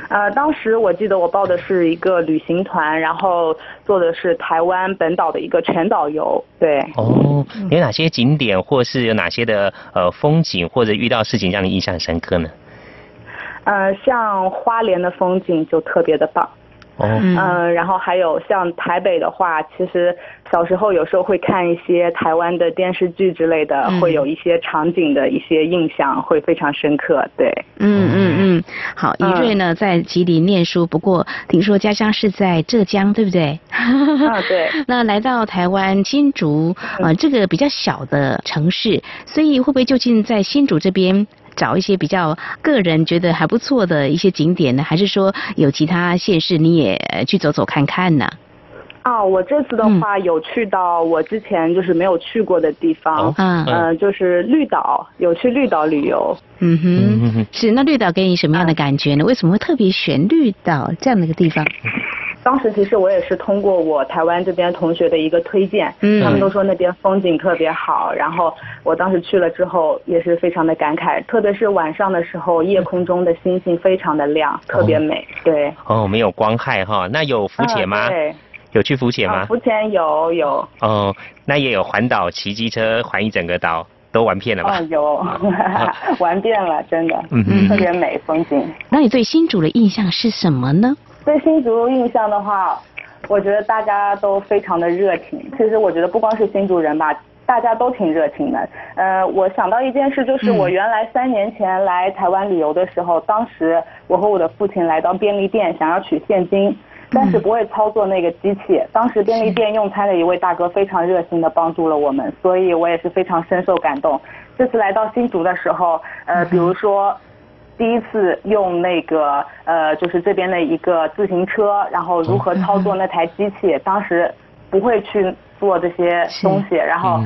呃，当时我记得我报的是一个旅行团，然后做的是台湾本岛的一个全导游，对。哦，有哪些景点，或是有哪些的呃风景，或者遇到事情让你印象深刻呢？呃，像花莲的风景就特别的棒。哦。嗯，然后还有像台北的话，其实。小时候有时候会看一些台湾的电视剧之类的，会有一些场景的一些印象，会非常深刻。对，嗯嗯嗯。好，一瑞呢在吉林念书，不过听说家乡是在浙江，对不对？啊，对。那来到台湾新竹，呃，这个比较小的城市，所以会不会就近在新竹这边找一些比较个人觉得还不错的一些景点呢，还是说有其他县市你也去走走看看呢？啊，我这次的话有去到我之前就是没有去过的地方，嗯，呃，就是绿岛，有去绿岛旅游。嗯哼，是那绿岛给你什么样的感觉呢？为什么会特别选绿岛这样的一个地方？当时其实我也是通过我台湾这边同学的一个推荐，嗯，他们都说那边风景特别好，然后我当时去了之后也是非常的感慨，特别是晚上的时候，夜空中的星星非常的亮，特别美。对。哦，没有光害哈，那有浮潜吗？对。有去浮潜吗？浮潜有有。哦，那也有环岛骑机车环一整个岛，都玩遍了吧？有，玩遍了，真的，嗯特别美风景。那你对新竹的印象是什么呢？对新竹印象的话，我觉得大家都非常的热情。其实我觉得不光是新竹人吧，大家都挺热情的。呃，我想到一件事，就是我原来三年前来台湾旅游的时候，当时我和我的父亲来到便利店，想要取现金。但是不会操作那个机器。当时便利店用餐的一位大哥非常热心的帮助了我们，所以我也是非常深受感动。这次来到新竹的时候，呃，比如说第一次用那个呃，就是这边的一个自行车，然后如何操作那台机器，当时不会去做这些东西，然后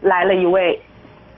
来了一位。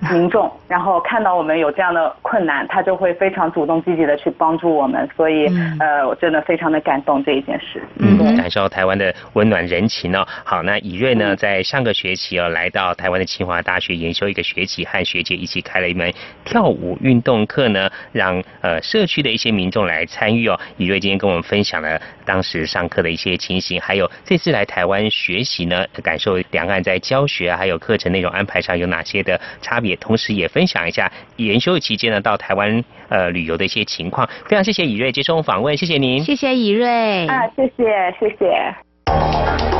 民众，然后看到我们有这样的困难，他就会非常主动积极的去帮助我们，所以呃，我真的非常的感动这一件事。嗯，感受台湾的温暖人情哦。好，那以瑞呢，在上个学期哦，来到台湾的清华大学研修一个学期，和学姐一起开了一门跳舞运动课呢，让呃社区的一些民众来参与哦。以瑞今天跟我们分享了当时上课的一些情形，还有这次来台湾学习呢，感受两岸在教学还有课程内容安排上有哪些的差别。也同时也分享一下研修期间呢到台湾呃旅游的一些情况，非常谢谢以瑞接受访问，谢谢您，谢谢以瑞。啊，谢谢谢谢。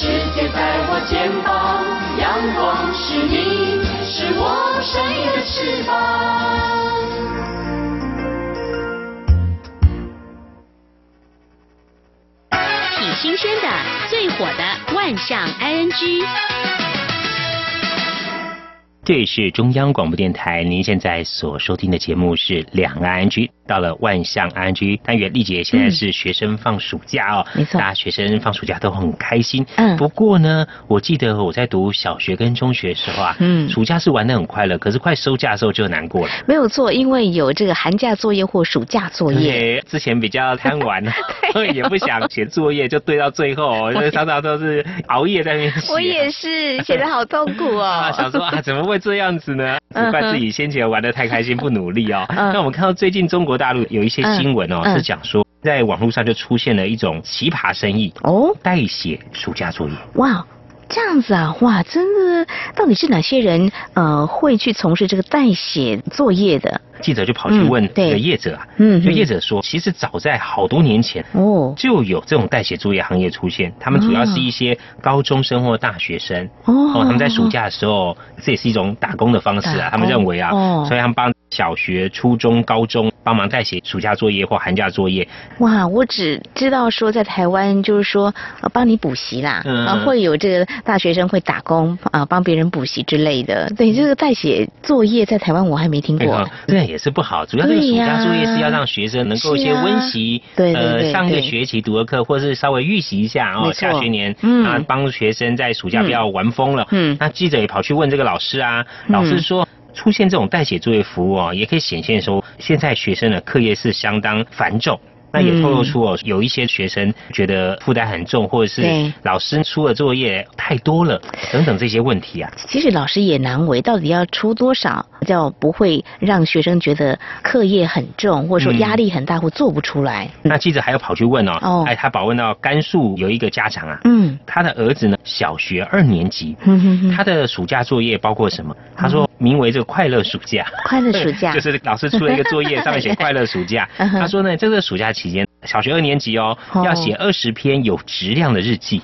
世界在我肩膀。阳光是你，是我生命的翅膀。挺新鲜的，最火的万象 ING。这里是中央广播电台，您现在所收听的节目是《两岸安居》。到了万象安居单元，丽姐现在是学生放暑假哦，没错大家学生放暑假都很开心。嗯不过呢，我记得我在读小学跟中学的时候啊，嗯暑假是玩的很快乐，可是快收假的时候就难过了。没有错，因为有这个寒假作业或暑假作业。对，之前比较贪玩，也不想写作业，就堆到最后，就常常都是熬夜在那边写。我也是，写的好痛苦啊，哦。想说啊，怎么会这样子呢？嗯只怪自己先前玩的太开心，不努力哦。嗯那我们看到最近中国大陆有一些新闻哦，是讲说在网络上就出现了一种奇葩生意哦，代写暑假作业。哇，这样子啊，哇，真的，到底是哪些人呃会去从事这个代写作业的？记者就跑去问这个业者啊，嗯就业者说，其实早在好多年前哦，就有这种代写作业行业出现，他们主要是一些高中生或大学生。哦。他们在暑假的时候，这也是一种打工的方式啊，他们认为啊，哦。所以他们帮小学、初中、高中帮忙代写暑假作业或寒假作业，哇，我只知道说在台湾就是说呃帮你补习啦，嗯啊会有这个大学生会打工啊帮别人补习之类的。对，这个代写作业在台湾我还没听过对也是不好。主要这个暑假作业是要让学生能够一些温习，对对对呃，上一个学期读的课，或是稍微预习一下哦，没错下学年嗯啊，帮学生在暑假不要玩疯了。嗯那记者也跑去问这个老师啊，老师说。出现这种代写作业服务啊，也可以显现说，现在学生的课业是相当繁重。那也透露出哦，有一些学生觉得负担很重，或者是老师出的作业太多了，等等这些问题啊。其实老师也难为，到底要出多少，叫不会让学生觉得课业很重，或者说嗯压力很大，或做不出来。那记者还有跑去问哦，哦哎，他访问到甘肃有一个家长啊，嗯，他的儿子呢小学二年级，嗯哼哼他的暑假作业包括什么？他说名为这个快乐暑假。快乐暑假 就是老师出了一个作业，上面写 快乐暑假。他说呢，这个暑假期间，小学二年级哦，哦要写二十篇有质量的日记。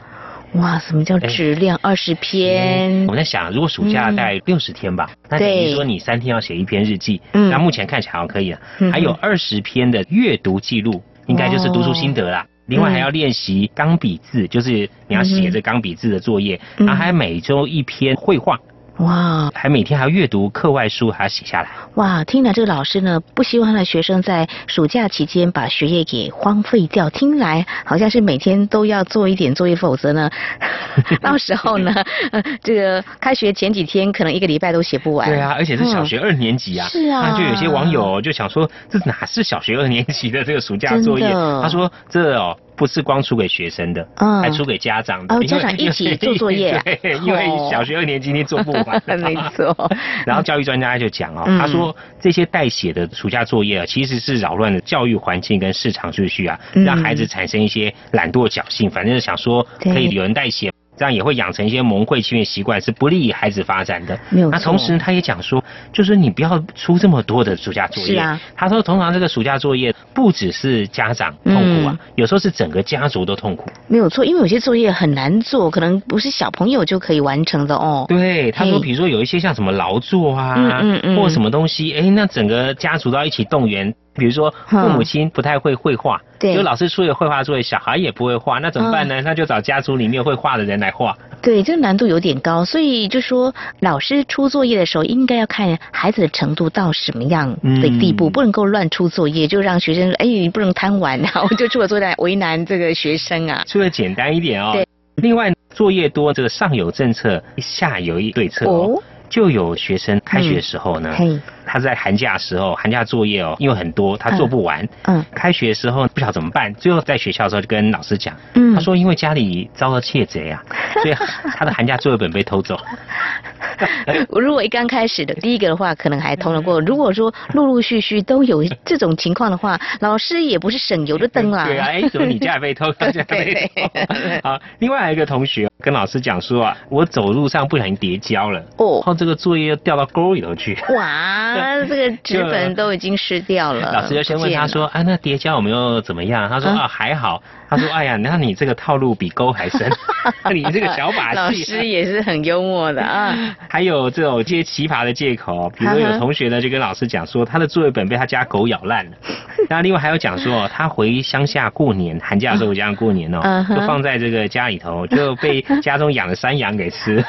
哇，什么叫质量？二十篇我，们在想，如果暑假大概六十天吧，那等于对说你三天要写一篇日记。嗯那目前看起来好像可以了嗯。还有二十篇的阅读记录，应该就是读书心得啦。另外还要练习钢笔字，就是你要写这钢笔字的作业，嗯然后还每周一篇绘画，哇还每天还要阅读课外书，还要写下来。哇！听来这个老师呢，不希望他的学生在暑假期间把学业给荒废掉。听来好像是每天都要做一点作业，否则呢，到时候呢，呃 这个开学前几天可能一个礼拜都写不完。对啊，而且是小学二年级啊。嗯是啊那就有些网友就想说，这哪是小学二年级的这个暑假作业？他说这哦。不是光出给学生的，嗯还出给家长的。哦家长一起做作业啊 对，因为哦小学二年级你做不完。没错。然后教育专家就讲哦，嗯他说这些代写的暑假作业啊，其实是扰乱了教育环境跟市场秩序啊，嗯让孩子产生一些懒惰侥幸，反正想说可以对有人代写。这样也会养成一些蒙晦欺骗习惯，是不利于孩子发展的。没有错那同时他也讲说，就是你不要出这么多的暑假作业。是啊。他说，通常这个暑假作业不只是家长痛苦啊，嗯有时候是整个家族都痛苦。没有错，因为有些作业很难做，可能不是小朋友就可以完成的哦。对，他说，比如说有一些像什么劳作啊，嗯嗯嗯或什么东西，哎，那整个家族都要一起动员。比如说父母亲不太会绘画，对就老师出了绘画作业，小孩也不会画，那怎么办呢？那就找家族里面会画的人来画。对，这个难度有点高，所以就说老师出作业的时候，应该要看孩子的程度到什么样的地步，嗯不能够乱出作业，就让学生说，哎，你不能贪玩，然后就出了作业来为难这个学生啊。出的简单一点哦。对。另外，作业多，这个上有政策，下有一对策哦。哦就有学生开学的时候呢，嘿，他在寒假的时候，寒假作业哦，因为很多，他做不完。嗯开学的时候不晓得怎么办，最后在学校的时候就跟老师讲，嗯他说因为家里遭到窃贼啊，所以他的寒假作业本被偷走。如果一刚开始的第一个的话，可能还通得过。如果说陆陆续续都有这种情况的话，老师也不是省油的灯啊。对啊，哎，怎么你家也被偷，他家也被偷？好，另外还有一个同学跟老师讲说啊，我走路上不小心叠跤了，哦，然后这个作业又掉到沟里头去。哇，这个纸本都已经湿掉了。老师就先问他说：“啊，那叠跤有没有怎么样？”他说：“嗯啊，还好。”他他说：“哎呀，那你这个套路比沟还深，你这个小把戏。”老师也是很幽默的啊。还有这种一些奇葩的借口，比如说有同学呢就跟老师讲说，他的作业本被他家狗咬烂了。那另外还有讲说，他回乡下过年，寒假的时候回家过年哦，就放在这个家里头，就被家中养的山羊给吃。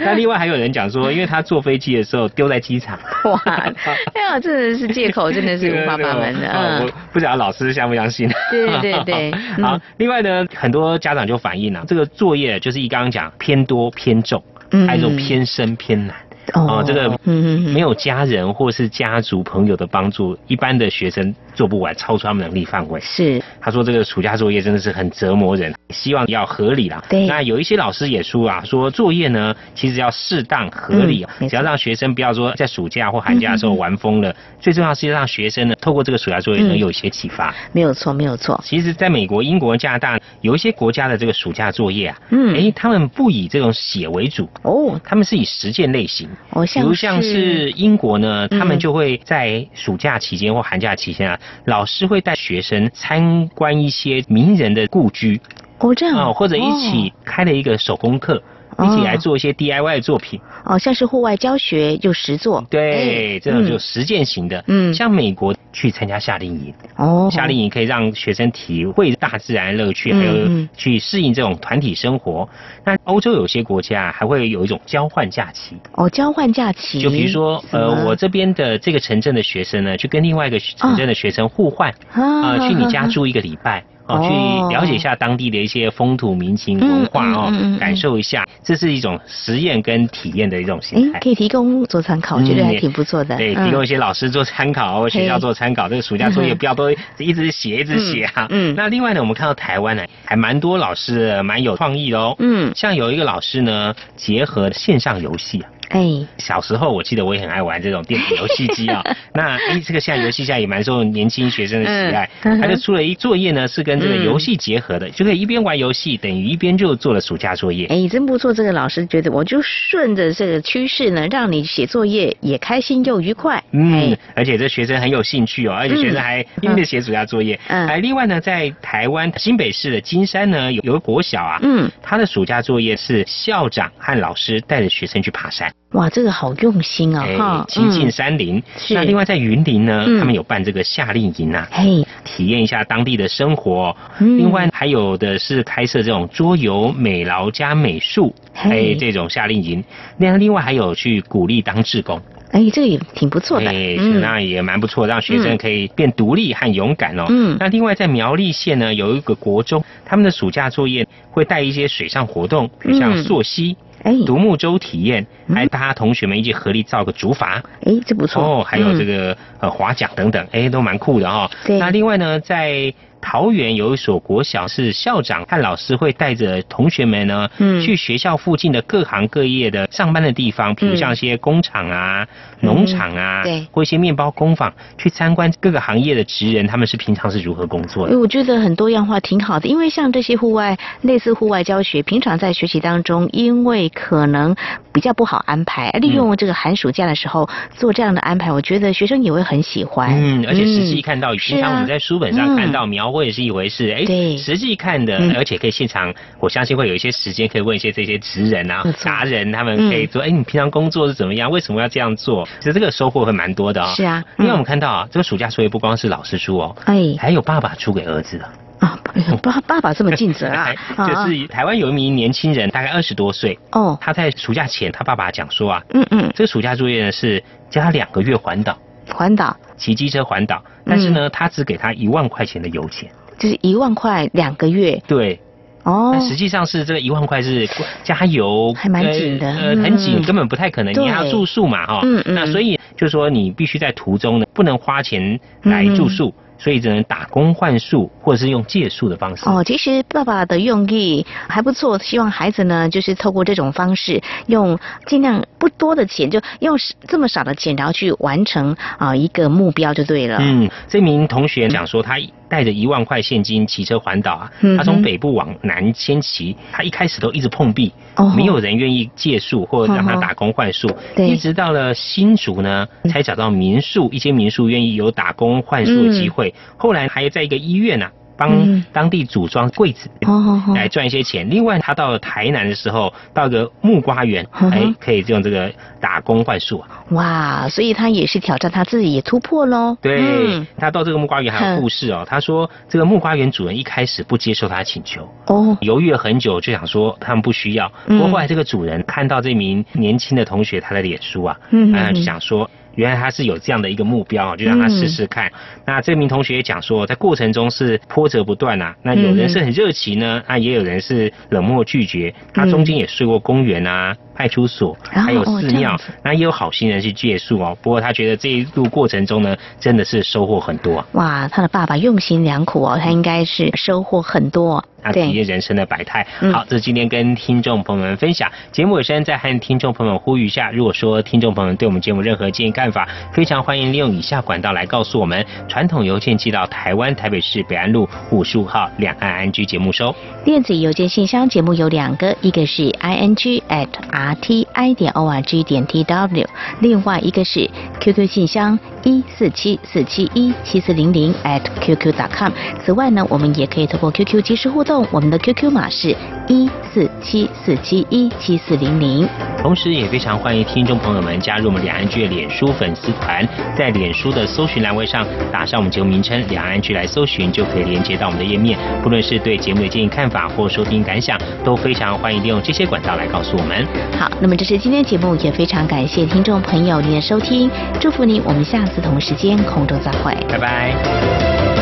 那另外还有人讲说，因为他坐飞机的时候丢在机场。哇，哎呀，真的是借口，真的是五花八门的。嗯，不知道老师相不相信？对对对。好，另外呢，很多家长就反映了，这个作业就是一刚刚讲偏多偏重，还有种偏深偏难。哦，这个没有家人或是家族朋友的帮助，一般的学生做不完，超出他们能力范围。是，他说这个暑假作业真的是很折磨人，希望要合理啦。对，那有一些老师也说啊，说作业呢其实要适当合理，只要让学生不要说在暑假或寒假的时候玩疯了，最重要是让学生呢透过这个暑假作业能有一些启发。没有错，没有错。其实，在美国、英国、加拿大有一些国家的这个暑假作业啊，嗯，哎，他们不以这种写为主哦，他们是以实践类型。哦，比如像是英国呢，他们就会在暑假期间或寒假期间啊，老师会带学生参观一些名人的故居。哦，这样哦，或者一起开了一个手工课。一起来做一些 DIY 的作品。哦，像是户外教学又实作，对，这种就实践型的。嗯，像美国去参加夏令营。哦，夏令营可以让学生体会大自然乐趣，还有去适应这种团体生活。那欧洲有些国家还会有一种交换假期。哦，交换假期，就比如说呃，我这边的这个城镇的学生呢，去跟另外一个城镇的学生互换啊，去你家住一个礼拜。哦，去了解一下当地的一些风土民情文化哦，感受一下，这是一种实验跟体验的一种形态。可以提供做参考，我觉得还挺不错的。对，提供一些老师做参考，或学校做参考。这个暑假作业不要都一直写一直写啊。嗯。那另外呢，我们看到台湾呢，还蛮多老师蛮有创意的哦。嗯。像有一个老师呢，结合线上游戏啊。哎，小时候我记得我也很爱玩这种电子游戏机啊。那哎，这个现在游戏现在也蛮受年轻学生的喜爱。他就出了一作业呢，是跟这个游戏结合的，就可以一边玩游戏，等于一边就做了暑假作业。哎，真不错，这个老师觉得我就顺着这个趋势呢，让你写作业也开心又愉快。嗯，而且这学生很有兴趣哦，而且学生还拼命写暑假作业。嗯，哎，另外呢，在台湾新北市的金山呢，有有个国小啊，嗯，他的暑假作业是校长和老师带着学生去爬山。哇，这个好用心啊！哈，亲近山林。是。那另外在云林呢，他们有办这个夏令营啊，嘿，体验一下当地的生活。嗯。另外还有的是开设这种桌游、美劳加美术，还有，这种夏令营。那另外还有去鼓励当志工。哎，这个也挺不错的。哎，那也蛮不错，让学生可以变独立和勇敢哦。嗯。那另外在苗栗县呢，有一个国中，他们的暑假作业会带一些水上活动，比如像溯溪。哎，独木舟体验，还大家同学们一起合力造个竹筏，哎，这不错哦。还有这个呃划桨等等，哎，都蛮酷的哈。对。那另外呢，在桃园有一所国小，是校长和老师会带着同学们呢，嗯，去学校附近的各行各业的上班的地方，比如像一些工厂啊、农场啊，对，或一些面包工坊，去参观各个行业的职人，他们是平常是如何工作的。我觉得很多样化挺好的，因为像这些户外类似户外教学，平常在学习当中，因为可能比较不好安排，利用这个寒暑假的时候做这样的安排，我觉得学生也会很喜欢。嗯，而且实际看到，平常我们在书本上看到描绘也是一回事，哎，实际看的，而且可以现场，我相信会有一些时间可以问一些这些职人啊、达人，他们可以说，哎，你平常工作是怎么样？为什么要这样做？其实这个收获会蛮多的哦。是啊，因为我们看到啊，这个暑假作业不光是老师出哦，哎，还有爸爸出给儿子的。啊，爸 爸爸这么尽责 啊！就是台湾有一名年轻人，大概二十多岁哦，他在暑假前，他爸爸讲说啊，嗯嗯，这个暑假作业呢是教他两个月环岛，环岛，骑机车环岛，但是呢，他只给他一万块钱的油钱，就是一万块两个月，对，哦，但实际上是这个一万块是加油，还蛮紧的，呃，很紧，根本不太可能，你要住宿嘛，哈，嗯嗯，那所以就是说你必须在途中呢，不能花钱来住宿。所以只能打工换宿，或者是用借宿的方式。哦，其实爸爸的用意还不错，希望孩子呢，就是透过这种方式，用尽量不多的钱，就用这么少的钱，然后去完成啊一个目标就对了。嗯，这名同学讲说他。带着一万块现金骑车环岛啊，他从北部往南先骑，他一开始都一直碰壁，没有人愿意借宿或让他打工换宿，一直到了新竹呢，才找到民宿，一些民宿愿意有打工换宿的机会。后来还在一个医院呢。帮嗯当地组装柜子，哦来赚一些钱。另外，他到了台南的时候，到一个木瓜园，哎，可以用这个打工换宿啊。哇，所以他也是挑战他自己，也突破喽。对，嗯他到这个木瓜园还有故事哦。他说，这个木瓜园主人一开始不接受他的请求，哦，犹豫了很久，就想说他们不需要。嗯不过后来这个主人看到这名年轻的同学他的脸书啊，嗯就想说。原来他是有这样的一个目标啊，就让他试试看。那这名同学也讲说，在过程中是波折不断啊。那有人是很热情呢，啊，也有人是冷漠拒绝。他中间也睡过公园啊、派出所，还有哦寺庙。那也有好心人去借宿哦。不过他觉得这一路过程中呢，真的是收获很多啊。哇，他的爸爸用心良苦哦，他应该是收获很多。那体验人生的百态。嗯好，这是今天跟听众朋友们分享。节目尾声再和听众朋友们呼吁一下，如果说听众朋友们对我们节目任何建议看法，非常欢迎利用以下管道来告诉我们。传统邮件寄到台湾台北市北安路五十五号两岸安居节目收。电子邮件信箱节目有两个，一个是 i n g at r t i 点 o r g 点 t w，另外一个是 QQ 信箱一四七四七一七四零零 at qq dot com。此外呢，我们也可以通过 QQ 即时互动，我们的 QQ 码是一四七四七一七四零零。同时，也非常欢迎听众朋友们加入我们两岸剧脸书粉丝团，在脸书的搜寻栏位上打上我们节目名称“两岸剧”来搜寻，就可以连接到我们的页面。不论是对节目的建议看法或收听感想，都非常欢迎利用这些管道来告诉我们。好，那么这是今天节目，也非常感谢听众朋友您的收听，祝福您，我们下次同时间空中再会。拜拜。